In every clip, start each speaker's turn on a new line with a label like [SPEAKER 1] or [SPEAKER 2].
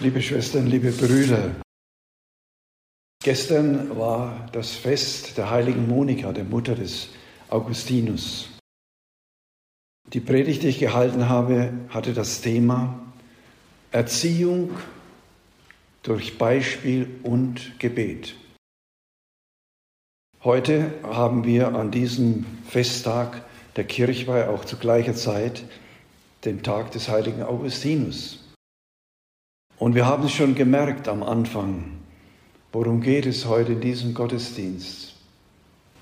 [SPEAKER 1] Liebe Schwestern, liebe Brüder, gestern war das Fest der heiligen Monika, der Mutter des Augustinus. Die Predigt, die ich gehalten habe, hatte das Thema Erziehung durch Beispiel und Gebet. Heute haben wir an diesem Festtag der Kirchweih auch zu gleicher Zeit den Tag des heiligen Augustinus. Und wir haben es schon gemerkt am Anfang, worum geht es heute in diesem Gottesdienst?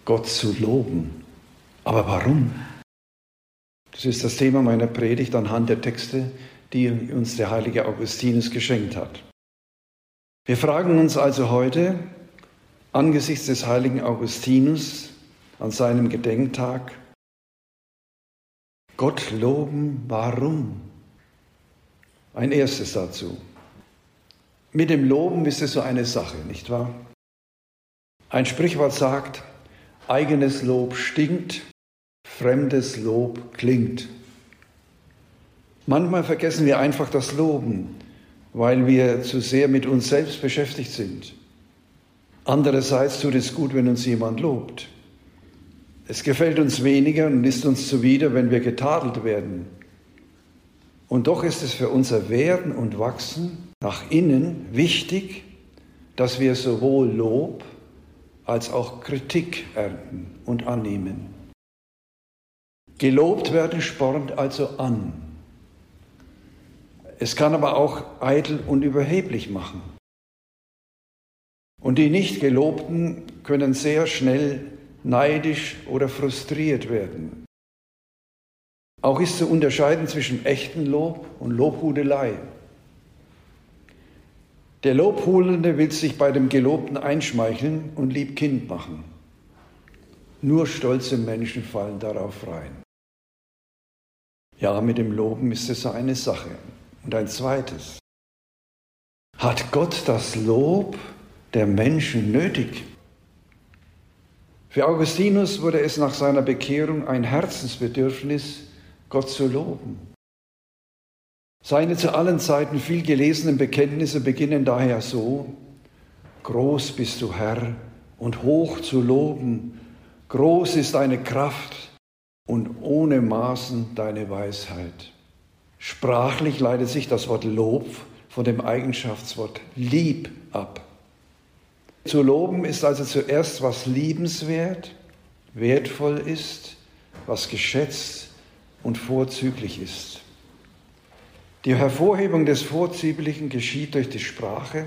[SPEAKER 1] Gott zu loben. Aber warum? Das ist das Thema meiner Predigt anhand der Texte, die uns der heilige Augustinus geschenkt hat. Wir fragen uns also heute angesichts des heiligen Augustinus an seinem Gedenktag, Gott loben, warum? Ein erstes dazu. Mit dem Loben ist es so eine Sache, nicht wahr? Ein Sprichwort sagt, eigenes Lob stinkt, fremdes Lob klingt. Manchmal vergessen wir einfach das Loben, weil wir zu sehr mit uns selbst beschäftigt sind. Andererseits tut es gut, wenn uns jemand lobt. Es gefällt uns weniger und ist uns zuwider, wenn wir getadelt werden. Und doch ist es für unser Werden und Wachsen nach innen wichtig, dass wir sowohl Lob als auch Kritik ernten und annehmen. Gelobt werden spornt also an. Es kann aber auch eitel und überheblich machen. Und die nicht Gelobten können sehr schnell neidisch oder frustriert werden. Auch ist zu unterscheiden zwischen echten Lob und Lobhudelei. Der Lobholende will sich bei dem Gelobten einschmeicheln und lieb Kind machen. Nur stolze Menschen fallen darauf rein. Ja, mit dem Loben ist es eine Sache. Und ein zweites. Hat Gott das Lob der Menschen nötig? Für Augustinus wurde es nach seiner Bekehrung ein Herzensbedürfnis, Gott zu loben. Seine zu allen Zeiten viel gelesenen Bekenntnisse beginnen daher so, Groß bist du Herr und hoch zu loben, groß ist deine Kraft und ohne Maßen deine Weisheit. Sprachlich leitet sich das Wort Lob von dem Eigenschaftswort lieb ab. Zu loben ist also zuerst, was liebenswert, wertvoll ist, was geschätzt und vorzüglich ist. Die Hervorhebung des Vorzüglichen geschieht durch die Sprache,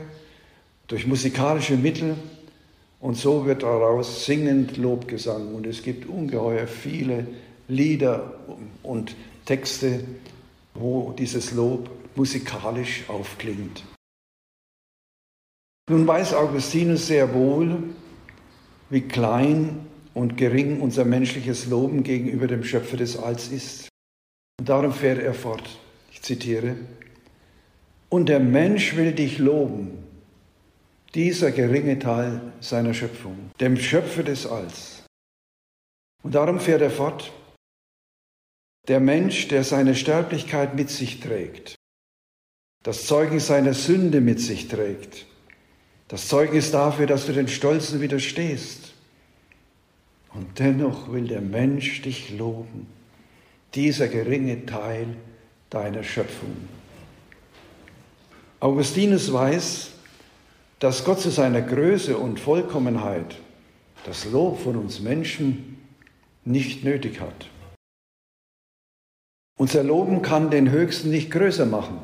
[SPEAKER 1] durch musikalische Mittel und so wird daraus singend Lobgesang. Und es gibt ungeheuer viele Lieder und Texte, wo dieses Lob musikalisch aufklingt. Nun weiß Augustinus sehr wohl, wie klein und gering unser menschliches Loben gegenüber dem Schöpfer des Alls ist. Und darum fährt er fort zitiere, und der Mensch will dich loben, dieser geringe Teil seiner Schöpfung, dem Schöpfer des Alls. Und darum fährt er fort, der Mensch, der seine Sterblichkeit mit sich trägt, das Zeugnis seiner Sünde mit sich trägt, das Zeugnis dafür, dass du den Stolzen widerstehst. Und dennoch will der Mensch dich loben, dieser geringe Teil deiner Schöpfung. Augustinus weiß, dass Gott zu seiner Größe und Vollkommenheit das Lob von uns Menschen nicht nötig hat. Unser Loben kann den Höchsten nicht größer machen,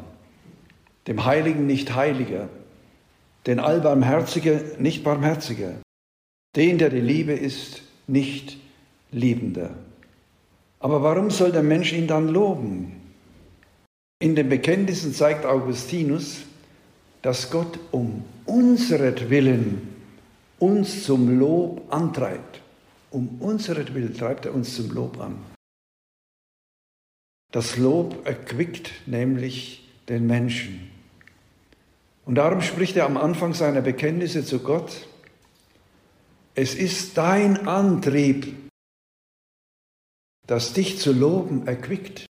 [SPEAKER 1] dem Heiligen nicht heiliger, den Allbarmherziger nicht barmherziger, den, der die Liebe ist, nicht liebender. Aber warum soll der Mensch ihn dann loben? In den Bekenntnissen zeigt Augustinus, dass Gott um unseretwillen uns zum Lob antreibt. Um unseretwillen treibt er uns zum Lob an. Das Lob erquickt nämlich den Menschen. Und darum spricht er am Anfang seiner Bekenntnisse zu Gott, es ist dein Antrieb, das dich zu loben erquickt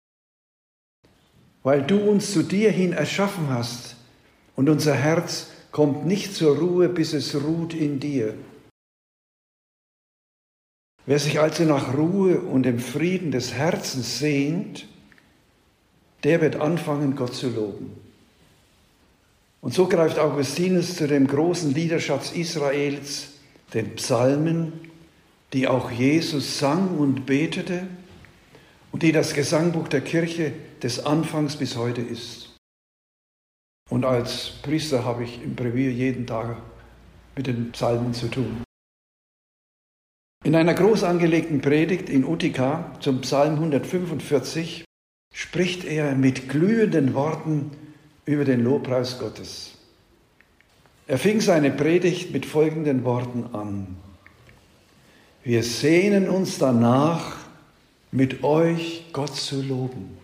[SPEAKER 1] weil du uns zu dir hin erschaffen hast Und unser Herz kommt nicht zur Ruhe, bis es ruht in dir. Wer sich also nach Ruhe und dem Frieden des Herzens sehnt, der wird anfangen, Gott zu loben. Und so greift Augustinus zu dem großen Liederschatz Israels, den Psalmen, die auch Jesus sang und betete und die das Gesangbuch der Kirche des Anfangs bis heute ist. Und als Priester habe ich im Brevier jeden Tag mit den Psalmen zu tun. In einer groß angelegten Predigt in Utica zum Psalm 145 spricht er mit glühenden Worten über den Lobpreis Gottes. Er fing seine Predigt mit folgenden Worten an. Wir sehnen uns danach, mit euch Gott zu loben.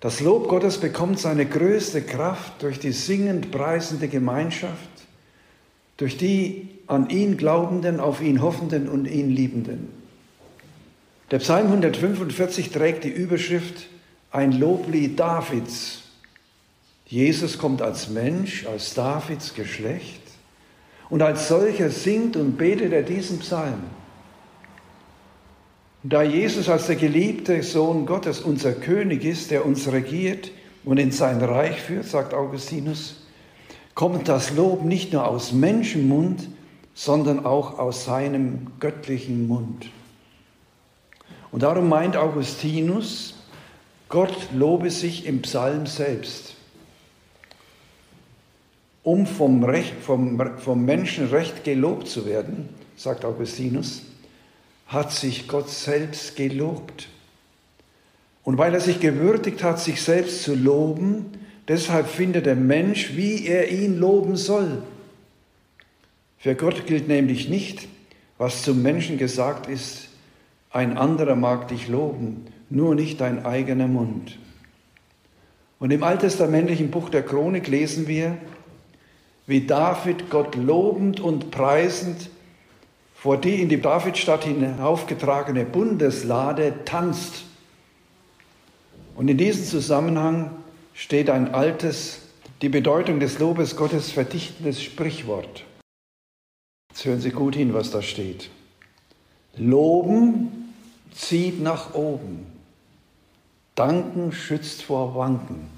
[SPEAKER 1] Das Lob Gottes bekommt seine größte Kraft durch die singend preisende Gemeinschaft, durch die an ihn Glaubenden, auf ihn Hoffenden und ihn Liebenden. Der Psalm 145 trägt die Überschrift Ein Loblied Davids. Jesus kommt als Mensch, als Davids Geschlecht und als solcher singt und betet er diesen Psalm. Da Jesus als der geliebte Sohn Gottes unser König ist, der uns regiert und in sein Reich führt, sagt Augustinus, kommt das Lob nicht nur aus Menschenmund, sondern auch aus seinem göttlichen Mund. Und darum meint Augustinus, Gott lobe sich im Psalm selbst um vom, Recht, vom, vom Menschenrecht gelobt zu werden, sagt Augustinus, hat sich Gott selbst gelobt. Und weil er sich gewürdigt hat, sich selbst zu loben, deshalb findet der Mensch, wie er ihn loben soll. Für Gott gilt nämlich nicht, was zum Menschen gesagt ist, ein anderer mag dich loben, nur nicht dein eigener Mund. Und im alttestamentlichen Buch der Chronik lesen wir, wie David Gott lobend und preisend vor die in die Davidstadt hinaufgetragene Bundeslade tanzt. Und in diesem Zusammenhang steht ein altes, die Bedeutung des Lobes Gottes verdichtendes Sprichwort. Jetzt hören Sie gut hin, was da steht. Loben zieht nach oben. Danken schützt vor Wanken.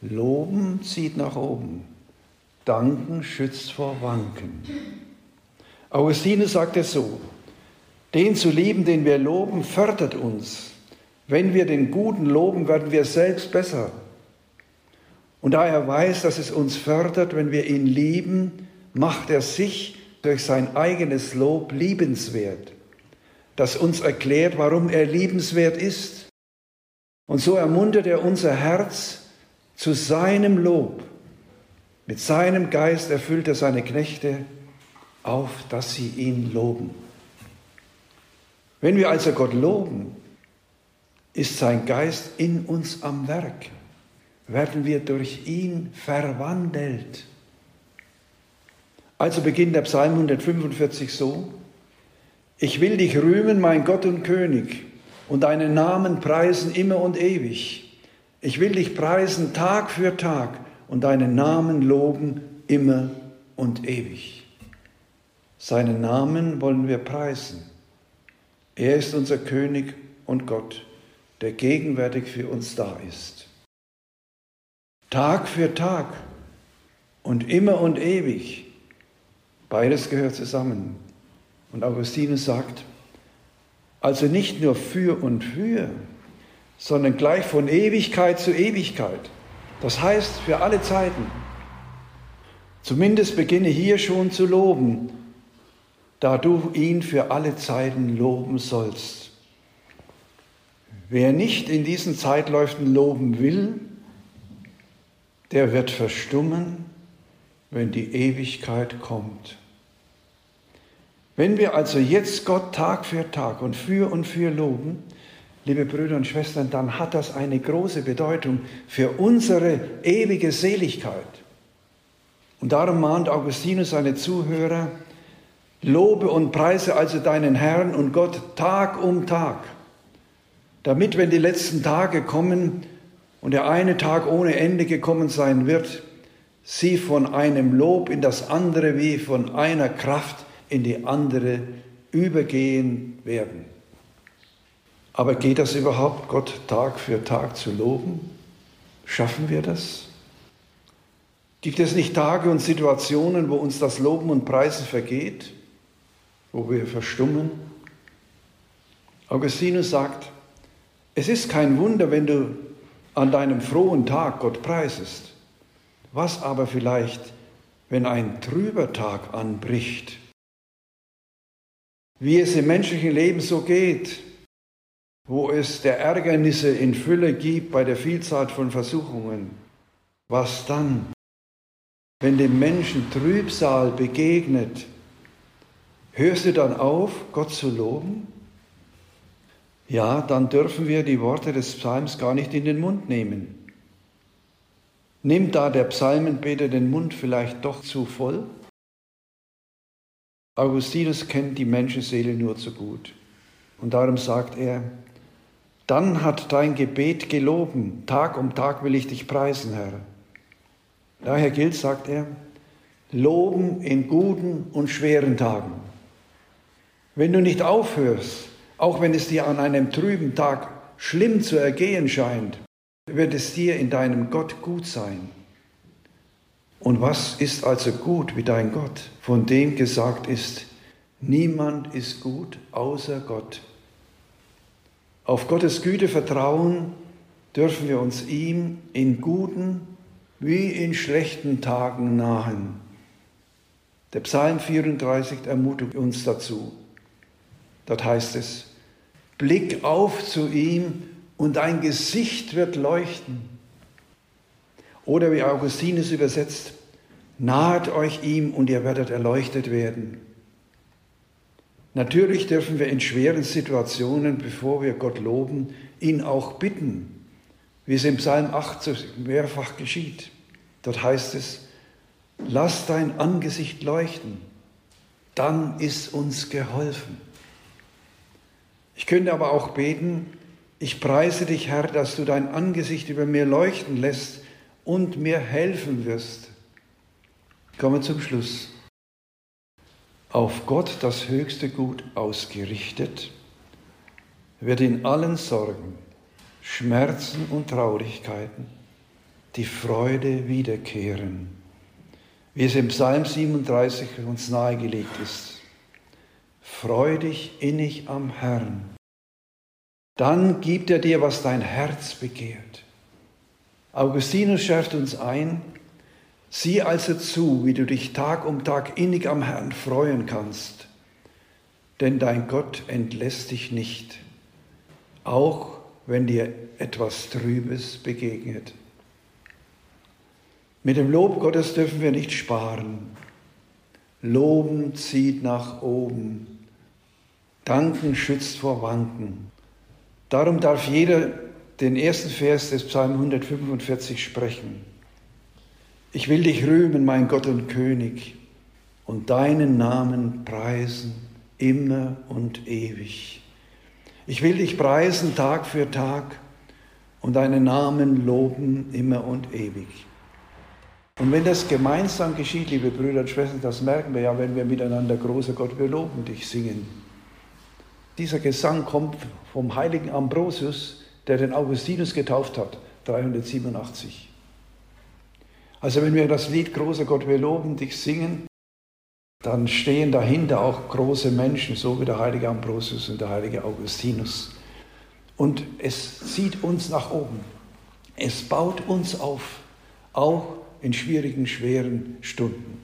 [SPEAKER 1] Loben zieht nach oben. Danken schützt vor Wanken. Augustinus sagt es so, den zu lieben, den wir loben, fördert uns. Wenn wir den Guten loben, werden wir selbst besser. Und da er weiß, dass es uns fördert, wenn wir ihn lieben, macht er sich durch sein eigenes Lob liebenswert, das uns erklärt, warum er liebenswert ist. Und so ermuntert er unser Herz zu seinem Lob mit seinem Geist erfüllt er seine Knechte auf, dass sie ihn loben. Wenn wir also Gott loben, ist sein Geist in uns am Werk, werden wir durch ihn verwandelt. Also beginnt der Psalm 145 so, ich will dich rühmen, mein Gott und König, und deinen Namen preisen immer und ewig. Ich will dich preisen Tag für Tag und deinen Namen loben immer und ewig. Seinen Namen wollen wir preisen. Er ist unser König und Gott, der gegenwärtig für uns da ist. Tag für Tag und immer und ewig. Beides gehört zusammen. Und Augustinus sagt, also nicht nur für und für, sondern gleich von Ewigkeit zu Ewigkeit. Das heißt für alle Zeiten. Zumindest beginne hier schon zu loben, da du ihn für alle Zeiten loben sollst. Wer nicht in diesen Zeitläufen loben will, der wird verstummen, wenn die Ewigkeit kommt. Wenn wir also jetzt Gott Tag für Tag und für und für loben, liebe Brüder und Schwestern, dann hat das eine große Bedeutung für unsere ewige Seligkeit. Und darum mahnt Augustinus seine Zuhörer, lobe und preise also deinen Herrn und Gott Tag um Tag, damit, wenn die letzten Tage kommen, und der eine Tag ohne Ende gekommen sein wird, sie von einem Lob in das andere wie von einer Kraft in die andere übergehen werden. Aber geht das überhaupt, Gott Tag für Tag zu loben? Schaffen wir das? Gibt es nicht Tage und Situationen, wo uns das Loben und Preisen vergeht, wo wir verstummen? Augustinus sagt, es ist kein Wunder, wenn du an deinem frohen Tag Gott preisest. Was aber vielleicht, wenn ein trüber Tag anbricht? Wie es im menschlichen Leben so geht, wo es der Ärgernisse in Fülle gibt bei der Vielzahl von Versuchungen. Was dann, wenn dem Menschen Trübsal begegnet? Hörst du dann auf, Gott zu loben? Ja, dann dürfen wir die Worte des Psalms gar nicht in den Mund nehmen. Nimmt da der Psalmenbeter den Mund vielleicht doch zu voll? Augustinus kennt die Menschenseele nur zu gut. Und darum sagt er, dann hat dein Gebet geloben, Tag um Tag will ich dich preisen, Herr. Daher gilt, sagt er, loben in guten und schweren Tagen. Wenn du nicht aufhörst, auch wenn es dir an einem trüben Tag schlimm zu ergehen scheint, wird es dir in deinem Gott gut sein. Und was ist also gut wie dein Gott, von dem gesagt ist, niemand ist gut außer Gott. Auf Gottes Güte vertrauen dürfen wir uns ihm in guten wie in schlechten Tagen nahen. Der Psalm 34 ermutigt uns dazu. Dort heißt es, Blick auf zu ihm und dein Gesicht wird leuchten. Oder wie Augustinus übersetzt, nahet euch ihm und ihr werdet erleuchtet werden. Natürlich dürfen wir in schweren Situationen, bevor wir Gott loben, ihn auch bitten, wie es im Psalm 8 mehrfach geschieht. Dort heißt es, lass dein Angesicht leuchten, dann ist uns geholfen. Ich könnte aber auch beten, ich preise dich, Herr, dass du dein Angesicht über mir leuchten lässt und mir helfen wirst. Kommen wir zum Schluss. Auf Gott das höchste Gut ausgerichtet, wird in allen Sorgen, Schmerzen und Traurigkeiten die Freude wiederkehren, wie es im Psalm 37 uns nahegelegt ist. Freu dich innig am Herrn. Dann gibt er dir, was dein Herz begehrt. Augustinus schärft uns ein, sieh also zu, wie du dich Tag um Tag innig am Herrn freuen kannst, denn dein Gott entlässt dich nicht, auch wenn dir etwas Trübes begegnet. Mit dem Lob Gottes dürfen wir nicht sparen. Loben zieht nach oben. Danken schützt vor Wanken. Darum darf jeder den ersten Vers des Psalm 145 sprechen. Ich will dich rühmen, mein Gott und König, und deinen Namen preisen immer und ewig. Ich will dich preisen Tag für Tag und deinen Namen loben immer und ewig. Und wenn das gemeinsam geschieht, liebe Brüder und Schwestern, das merken wir ja, wenn wir miteinander großer Gott, wir loben dich singen. Dieser Gesang kommt vom heiligen Ambrosius, der den Augustinus getauft hat, 387. Also wenn wir das Lied Großer Gott, wir loben dich singen, dann stehen dahinter auch große Menschen, so wie der heilige Ambrosius und der heilige Augustinus. Und es zieht uns nach oben. Es baut uns auf, auch in schwierigen, schweren Stunden.